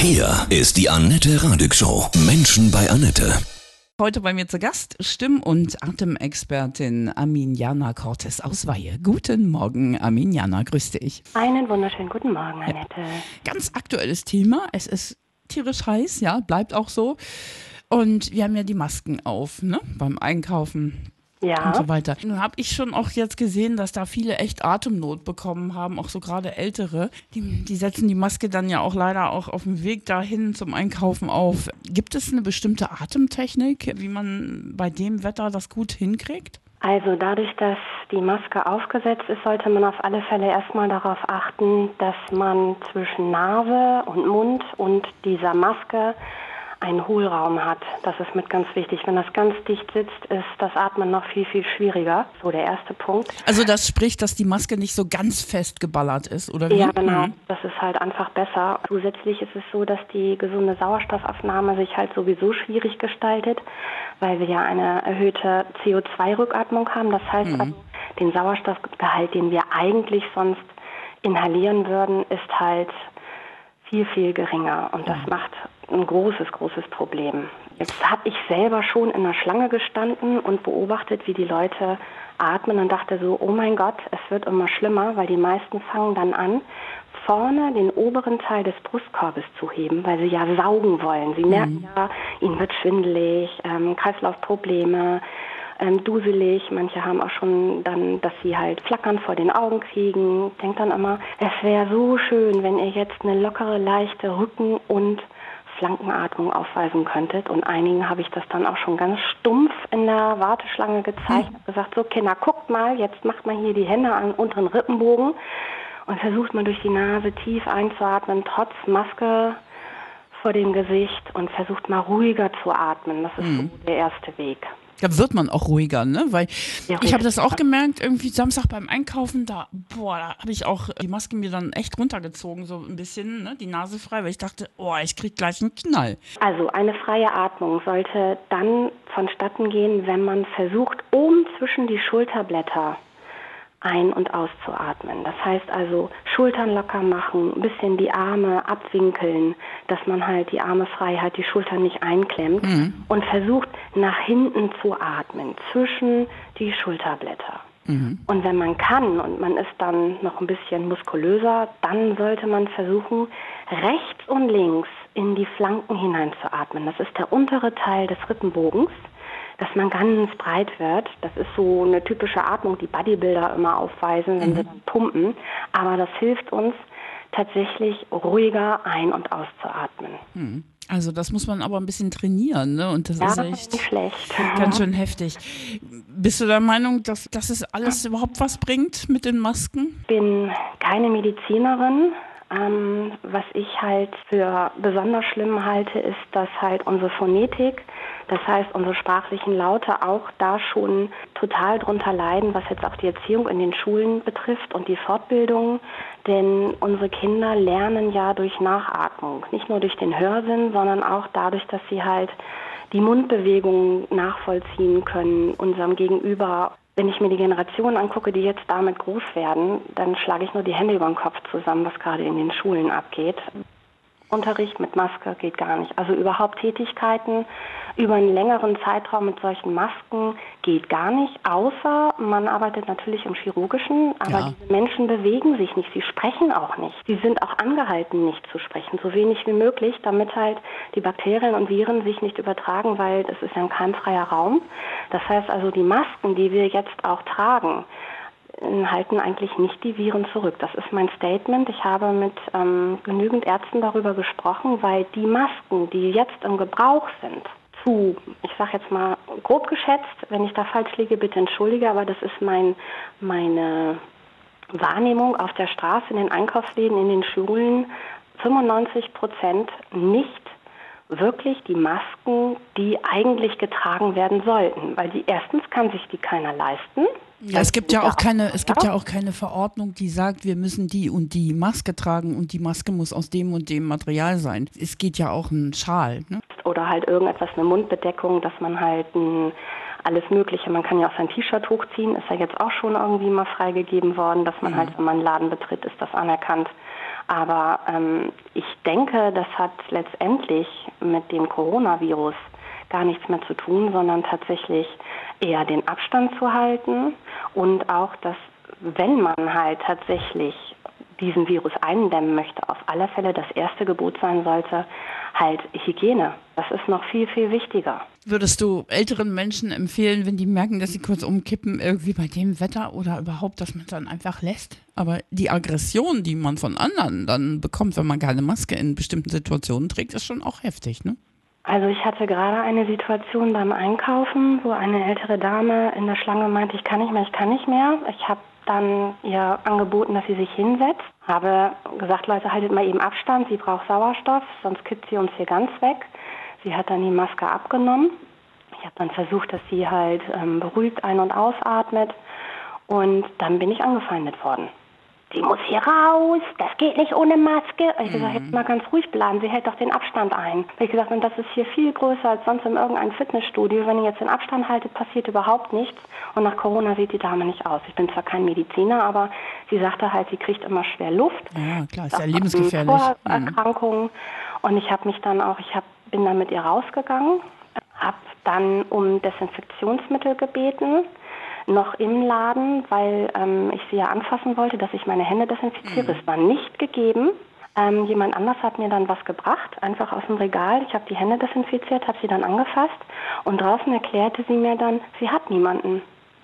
Hier ist die Annette Radig Show. Menschen bei Annette. Heute bei mir zu Gast Stimm- und Atemexpertin Arminiana Cortes aus Weihe. Guten Morgen, Arminiana, grüß dich. Einen wunderschönen guten Morgen, Annette. Ganz aktuelles Thema. Es ist tierisch heiß, ja, bleibt auch so. Und wir haben ja die Masken auf, ne, beim Einkaufen Ja, und so weiter. Nun habe ich schon auch jetzt gesehen, dass da viele echt Atemnot bekommen haben, auch so gerade Ältere. Die, die setzen die Maske dann ja auch leider auch auf dem Weg dahin zum Einkaufen auf. Gibt es eine bestimmte Atemtechnik, wie man bei dem Wetter das gut hinkriegt? also dadurch, dass die Maske aufgesetzt ist, sollte man auf alle Fälle erstmal darauf achten, dass man zwischen Nase und Mund und dieser Maske einen Hohlraum hat. Das ist mit ganz wichtig. Wenn das ganz dicht sitzt, ist das Atmen noch viel, viel schwieriger. So der erste Punkt. Also das spricht, dass die Maske nicht so ganz fest geballert ist, oder wie? Ja, genau. Mhm. Das ist halt einfach besser. Zusätzlich ist es so, dass die gesunde Sauerstoffaufnahme sich halt sowieso schwierig gestaltet, weil wir ja eine erhöhte CO2-Rückatmung haben. Das heißt also, den Sauerstoffgehalt, den wir eigentlich sonst inhalieren würden, ist halt viel, viel geringer. Und das macht ein großes, großes Problem. Jetzt habe ich selber schon in der Schlange gestanden und beobachtet, wie die Leute atmen und dachte so, oh mein Gott, es wird immer schlimmer, weil die meisten fangen dann an, vorne den oberen Teil des Brustkorbes zu heben, weil sie ja saugen wollen. Sie merken ja, ihnen wird schwindelig, ähm, Kreislaufprobleme, ähm, duselig. Manche haben auch schon dann, dass sie halt Flackern vor den Augen kriegen. Ich denke dann immer, es wäre so schön, wenn ihr jetzt eine lockere, leichte Rücken- und Flankenatmung aufweisen könntet. Und einigen habe ich das dann auch schon ganz stumpf in der Warteschlange gezeigt. Hab gesagt, so Kinder, guckt mal, jetzt macht mal hier die Hände an den unteren Rippenbogen und versucht mal durch die Nase tief einzuatmen, trotz Maske vor dem Gesicht und versucht mal ruhiger zu atmen. Das ist so der erste Weg. Da wird man auch ruhiger, ne? Weil Ja, ich habe das auch gemerkt, irgendwie Samstag beim Einkaufen, da, boah, da habe ich auch die Maske mir dann echt runtergezogen, so ein bisschen, ne? Die Nase frei, weil ich dachte, oh, ich krieg gleich einen Knall. Also eine freie Atmung sollte dann vonstatten gehen, wenn man versucht, oben zwischen die Schulterblätter ein- und auszuatmen. Das heißt also Schultern locker machen, ein bisschen die Arme abwinkeln, dass man halt die Arme frei hat, die Schultern nicht einklemmt und versucht nach hinten zu atmen, zwischen die Schulterblätter. Und wenn man kann und man ist dann noch ein bisschen muskulöser, dann sollte man versuchen, rechts und links in die Flanken hineinzuatmen. Das ist der untere Teil des Rippenbogens, dass man ganz breit wird. Das ist so eine typische Atmung, die Bodybuilder immer aufweisen, wenn sie dann pumpen. Aber das hilft uns tatsächlich ruhiger ein- und auszuatmen. Also das muss man aber ein bisschen trainieren, ne? Und das Ja, ist das ist echt nicht schlecht. ganz schön heftig. Bist du der Meinung, dass, dass es alles überhaupt was bringt mit den Masken? Ich bin keine Medizinerin. Ähm, was ich halt für besonders schlimm halte, ist, dass halt unsere Phonetik, das heißt unsere sprachlichen Laute auch da schon total drunter leiden, was jetzt auch die Erziehung in den Schulen betrifft und die Fortbildung. Denn unsere Kinder lernen ja durch Nachatmung, nicht nur durch den Hörsinn, sondern auch dadurch, dass sie halt die Mundbewegungen nachvollziehen können, unserem Gegenüber. Wenn ich mir die Generationen angucke, die jetzt damit groß werden, dann schlage ich nur die Hände über den Kopf zusammen, was gerade in den Schulen abgeht. Unterricht mit Maske geht gar nicht. Also überhaupt Tätigkeiten über einen längeren Zeitraum mit solchen Masken geht gar nicht, außer man arbeitet natürlich im Chirurgischen, aber Ja. diese Menschen bewegen sich nicht, sie sprechen auch nicht. Sie sind auch angehalten, nicht zu sprechen, so wenig wie möglich, damit halt die Bakterien und Viren sich nicht übertragen, weil es ist ja ein keimfreier Raum. Das heißt also, die Masken, die wir jetzt auch tragen, halten eigentlich nicht die Viren zurück. Das ist mein Statement. Ich habe mit ähm, genügend Ärzten darüber gesprochen, weil die Masken, die jetzt im Gebrauch sind, zu, ich sage jetzt mal grob geschätzt, wenn ich da falsch liege, bitte entschuldige, aber das ist mein, meine Wahrnehmung auf der Straße, in den Einkaufsläden, in den Schulen, 95 Prozent nicht wirklich die Masken, die eigentlich getragen werden sollten. Weil die erstens kann sich die keiner leisten. Ja, es gibt ja auch keine, es gibt ja auch keine Verordnung, die sagt, wir müssen die und die Maske tragen und die Maske muss aus dem und dem Material sein. Es geht ja auch ein Schal. Ne? Oder halt irgendetwas, eine Mundbedeckung, dass man halt ein, alles Mögliche, man kann ja auch sein T-Shirt hochziehen, ist ja jetzt auch schon irgendwie mal freigegeben worden, dass man halt, wenn man einen Laden betritt, ist das anerkannt. Aber ähm, ich denke, das hat letztendlich mit dem Coronavirus gar nichts mehr zu tun, sondern tatsächlich eher den Abstand zu halten und auch, dass wenn man halt tatsächlich diesen Virus eindämmen möchte, auf alle Fälle das erste Gebot sein sollte, halt Hygiene. Das ist noch viel, viel wichtiger. Würdest du älteren Menschen empfehlen, wenn die merken, dass sie kurz umkippen, irgendwie bei dem Wetter oder überhaupt, dass man es dann einfach lässt? Aber die Aggression, die man von anderen dann bekommt, wenn man keine Maske in bestimmten Situationen trägt, ist schon auch heftig, ne? Also ich hatte gerade eine Situation beim Einkaufen, wo eine ältere Dame in der Schlange meinte, ich kann nicht mehr, ich kann nicht mehr. Ich habe dann ihr angeboten, dass sie sich hinsetzt. Habe gesagt, Leute, haltet mal eben Abstand, sie braucht Sauerstoff, sonst kippt sie uns hier ganz weg. Sie hat dann die Maske abgenommen. Ich habe dann versucht, dass sie halt ähm, beruhigt ein- und ausatmet. Und dann bin ich angefeindet worden sie muss hier raus, das geht nicht ohne Maske. Ich mhm. gesagt, jetzt mal ganz ruhig bleiben, sie hält doch den Abstand ein. Ich habe gesagt, und das ist hier viel größer als sonst in irgendeinem Fitnessstudio. Wenn ihr jetzt den Abstand haltet, passiert überhaupt nichts. Und nach Corona sieht die Dame nicht aus. Ich bin zwar kein Mediziner, aber sie sagte halt, sie kriegt immer schwer Luft. Ja, klar, ist ja lebensgefährlich. Vorerkrankungen. Mhm. Und ich habe mich dann auch, ich hab, bin dann mit ihr rausgegangen, habe dann um Desinfektionsmittel gebeten noch im Laden, weil ähm, ich sie ja anfassen wollte, dass ich meine Hände desinfiziere. Mhm. Es war nicht gegeben. Ähm, jemand anders hat mir dann was gebracht, einfach aus dem Regal. Ich habe die Hände desinfiziert, habe sie dann angefasst und draußen erklärte sie mir dann, sie hat niemanden.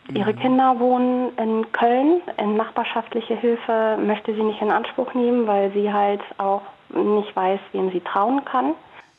Mhm. Ihre Kinder wohnen in Köln, in nachbarschaftliche Hilfe möchte sie nicht in Anspruch nehmen, weil sie halt auch nicht weiß, wem sie trauen kann.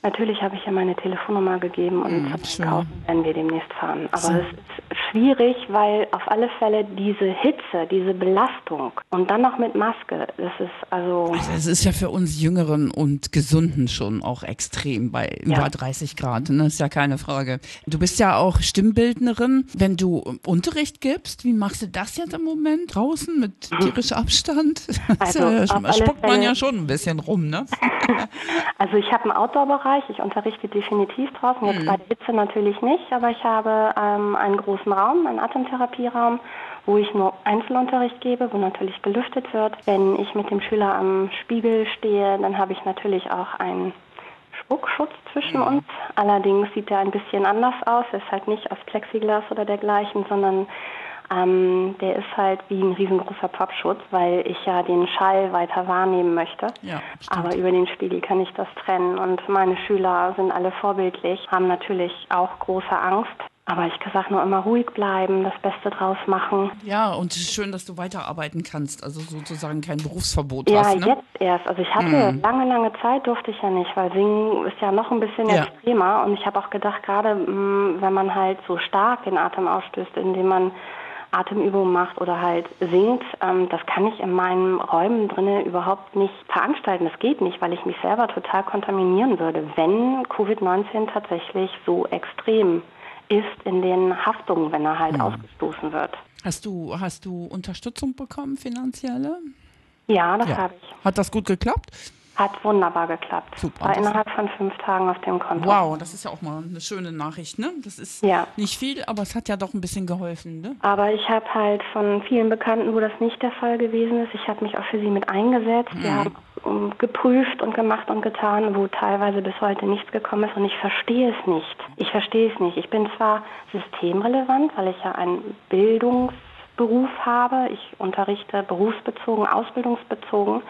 Natürlich habe ich ja meine Telefonnummer gegeben und mhm, zum werden wir demnächst fahren. Aber so. es ist schwierig, weil auf alle Fälle diese Hitze, diese Belastung und dann noch mit Maske, das ist also. Also es ist ja für uns Jüngeren und Gesunden schon auch extrem bei ja. über 30 Grad, ne? ist ja keine Frage. Du bist ja auch Stimmbildnerin. Wenn du Unterricht gibst, wie machst du das jetzt im Moment draußen mit tierischem Abstand? Also, ja, spuckt man ja schon ein bisschen rum, ne? also ich habe einen Outdoor-Bereich Bereich. Ich unterrichte definitiv draußen, jetzt mhm. bei der Hitze natürlich nicht, aber ich habe ähm, einen großen Raum, einen Atemtherapieraum, wo ich nur Einzelunterricht gebe, wo natürlich gelüftet wird. Wenn ich mit dem Schüler am Spiegel stehe, dann habe ich natürlich auch einen Spuckschutz zwischen mhm. uns. Allerdings sieht er ein bisschen anders aus. Er ist halt nicht aus Plexiglas oder dergleichen, sondern ähm, der ist halt wie ein riesengroßer Popschutz, weil ich ja den Schall weiter wahrnehmen möchte. Ja, Aber über den Spiegel kann ich das trennen. Und meine Schüler sind alle vorbildlich, haben natürlich auch große Angst. Aber ich sage nur immer ruhig bleiben, das Beste draus machen. Ja, und es ist schön, dass du weiterarbeiten kannst, also sozusagen kein Berufsverbot ja, hast. Ja, ne? jetzt erst. Also ich hatte mhm. lange, lange Zeit durfte ich ja nicht, weil Singen ist ja noch ein bisschen ja. extremer. Und ich habe auch gedacht, gerade mm, wenn man halt so stark den Atem ausstößt, indem man Atemübungen macht oder halt singt, ähm, das kann ich in meinen Räumen drinnen überhaupt nicht veranstalten. Das geht nicht, weil ich mich selber total kontaminieren würde, wenn Covid-19 tatsächlich so extrem ist in den Haftungen, wenn er halt ja. ausgestoßen wird. Hast du, hast du Unterstützung bekommen, finanzielle? Ja, das ja. habe ich. Hat das gut geklappt? Hat wunderbar geklappt. Super. War innerhalb von fünf Tagen auf dem Konto. Wow, das ist ja auch mal eine schöne Nachricht, ne? Das ist ja. nicht viel, aber es hat ja doch ein bisschen geholfen, ne? Aber ich habe halt von vielen Bekannten, wo das nicht der Fall gewesen ist, ich habe mich auch für sie mit eingesetzt. Mhm. Wir haben um, geprüft und gemacht und getan, wo teilweise bis heute nichts gekommen ist und ich verstehe es nicht. Ich verstehe es nicht. Ich bin zwar systemrelevant, weil ich ja ein Bildungs Beruf habe. Ich unterrichte berufsbezogen, ausbildungsbezogen,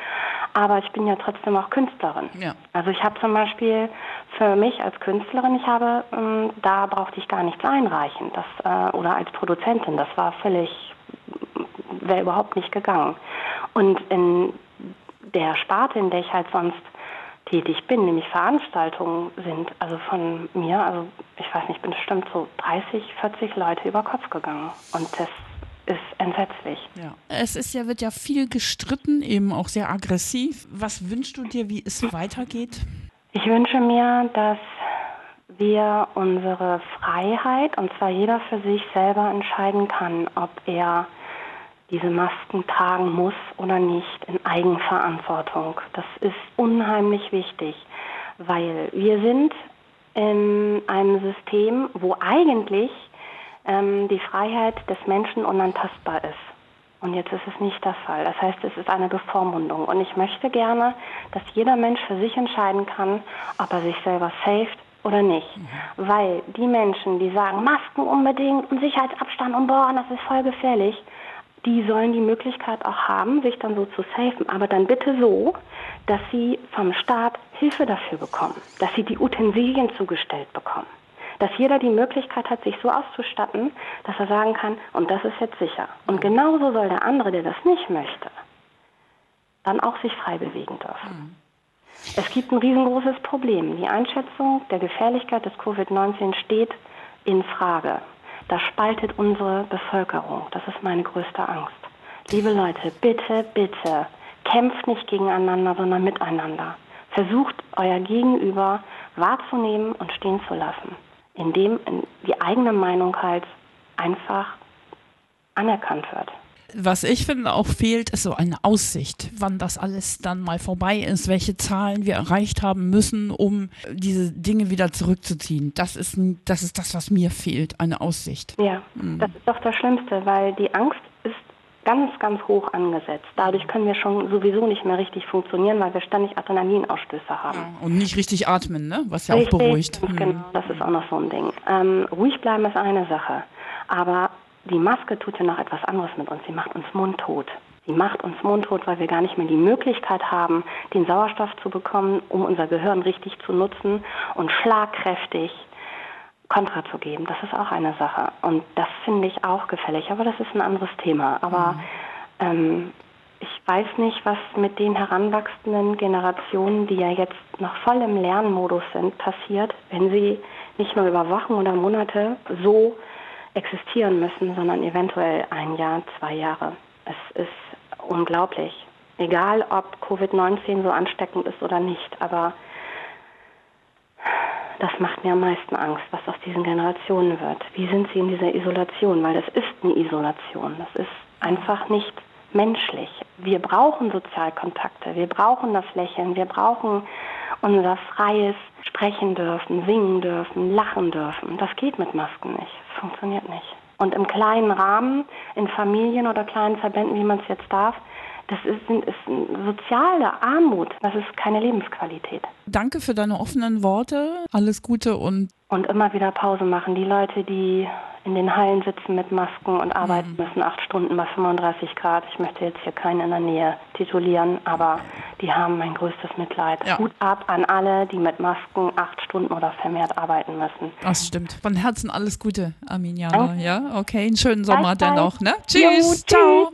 aber ich bin ja trotzdem auch Künstlerin. Ja. Also ich habe zum Beispiel für mich als Künstlerin, ich habe, ähm, da brauchte ich gar nichts einreichen, das, äh, oder als Produzentin, das war völlig, wäre überhaupt nicht gegangen. Und in der Sparte, in der ich halt sonst tätig bin, nämlich Veranstaltungen sind, also von mir, also ich weiß nicht, bin bestimmt so 30, 40 Leute über Kopf gegangen. Und das ist entsetzlich. Ja. Es ist ja, wird ja viel gestritten, eben auch sehr aggressiv. Was wünschst du dir, wie es weitergeht? Ich wünsche mir, dass wir unsere Freiheit, und zwar jeder für sich selber entscheiden kann, ob er diese Masken tragen muss oder nicht in Eigenverantwortung. Das ist unheimlich wichtig, weil wir sind in einem System, wo eigentlich ähm, die Freiheit des Menschen unantastbar ist. Und jetzt ist es nicht der Fall. Das heißt, es ist eine Bevormundung. Und ich möchte gerne, dass jeder Mensch für sich entscheiden kann, ob er sich selber saved oder nicht. Mhm. Weil die Menschen, die sagen, Masken unbedingt und Sicherheitsabstand und boah, das ist voll gefährlich, die sollen die Möglichkeit auch haben, sich dann so zu safen. Aber dann bitte so, dass sie vom Staat Hilfe dafür bekommen, dass sie die Utensilien zugestellt bekommen. Dass jeder die Möglichkeit hat, sich so auszustatten, dass er sagen kann, und das ist jetzt sicher. Und genauso soll der andere, der das nicht möchte, dann auch sich frei bewegen dürfen. Mhm. Es gibt ein riesengroßes Problem. Die Einschätzung der Gefährlichkeit des Covid-19 steht in Frage. Das spaltet unsere Bevölkerung. Das ist meine größte Angst. Liebe Leute, bitte, bitte, kämpft nicht gegeneinander, sondern miteinander. Versucht euer Gegenüber wahrzunehmen und stehen zu lassen, indem die eigene Meinung halt einfach anerkannt wird was ich finde auch fehlt, ist so eine Aussicht, wann das alles dann mal vorbei ist, welche Zahlen wir erreicht haben müssen, um diese Dinge wieder zurückzuziehen. Das ist, das, ist das, was mir fehlt, eine Aussicht. Ja, mhm. das ist doch das Schlimmste, weil die Angst ganz, ganz hoch angesetzt. Dadurch können wir schon sowieso nicht mehr richtig funktionieren, weil wir ständig Adrenalinausstöße haben. Ja, und nicht richtig atmen, ne? was ja richtig, auch beruhigt. Genau, mhm. das ist auch noch so ein Ding. Ähm, ruhig bleiben ist eine Sache, aber die Maske tut ja noch etwas anderes mit uns. Sie macht uns mundtot. Sie macht uns mundtot, weil wir gar nicht mehr die Möglichkeit haben, den Sauerstoff zu bekommen, um unser Gehirn richtig zu nutzen und schlagkräftig Kontra zu geben. Das ist auch eine Sache. Und das finde ich auch gefällig. Aber das ist ein anderes Thema. Aber mhm. ähm, ich weiß nicht, was mit den heranwachsenden Generationen, die ja jetzt noch voll im Lernmodus sind, passiert, wenn sie nicht nur über Wochen oder Monate so existieren müssen, sondern eventuell ein Jahr, zwei Jahre. Es ist unglaublich. Egal, ob Covid-19 so ansteckend ist oder nicht, aber das macht mir am meisten Angst, was aus diesen Generationen wird. Wie sind sie in dieser Isolation? Weil das ist eine Isolation. Das ist einfach nicht menschlich. Wir brauchen Sozialkontakte, wir brauchen das Lächeln, wir brauchen unser freies Sprechen dürfen, singen dürfen, lachen dürfen. Das geht mit Masken nicht. Das funktioniert nicht. Und im kleinen Rahmen, in Familien oder kleinen Verbänden, wie man es jetzt darf, das ist, ist soziale Armut. Das ist keine Lebensqualität. Danke für deine offenen Worte. Alles Gute und. Und immer wieder Pause machen. Die Leute, die in den Hallen sitzen mit Masken und arbeiten mhm. müssen, acht Stunden bei 35 Grad. Ich möchte jetzt hier keinen in der Nähe titulieren, aber die haben mein größtes Mitleid. Ja. Hut ab an alle, die mit Masken acht Stunden oder vermehrt arbeiten müssen. Das stimmt. Von Herzen alles Gute, Arminia. Ja, okay, einen schönen Sommer dennoch. Ne? Tschüss. Jo, tschüss. Ciao.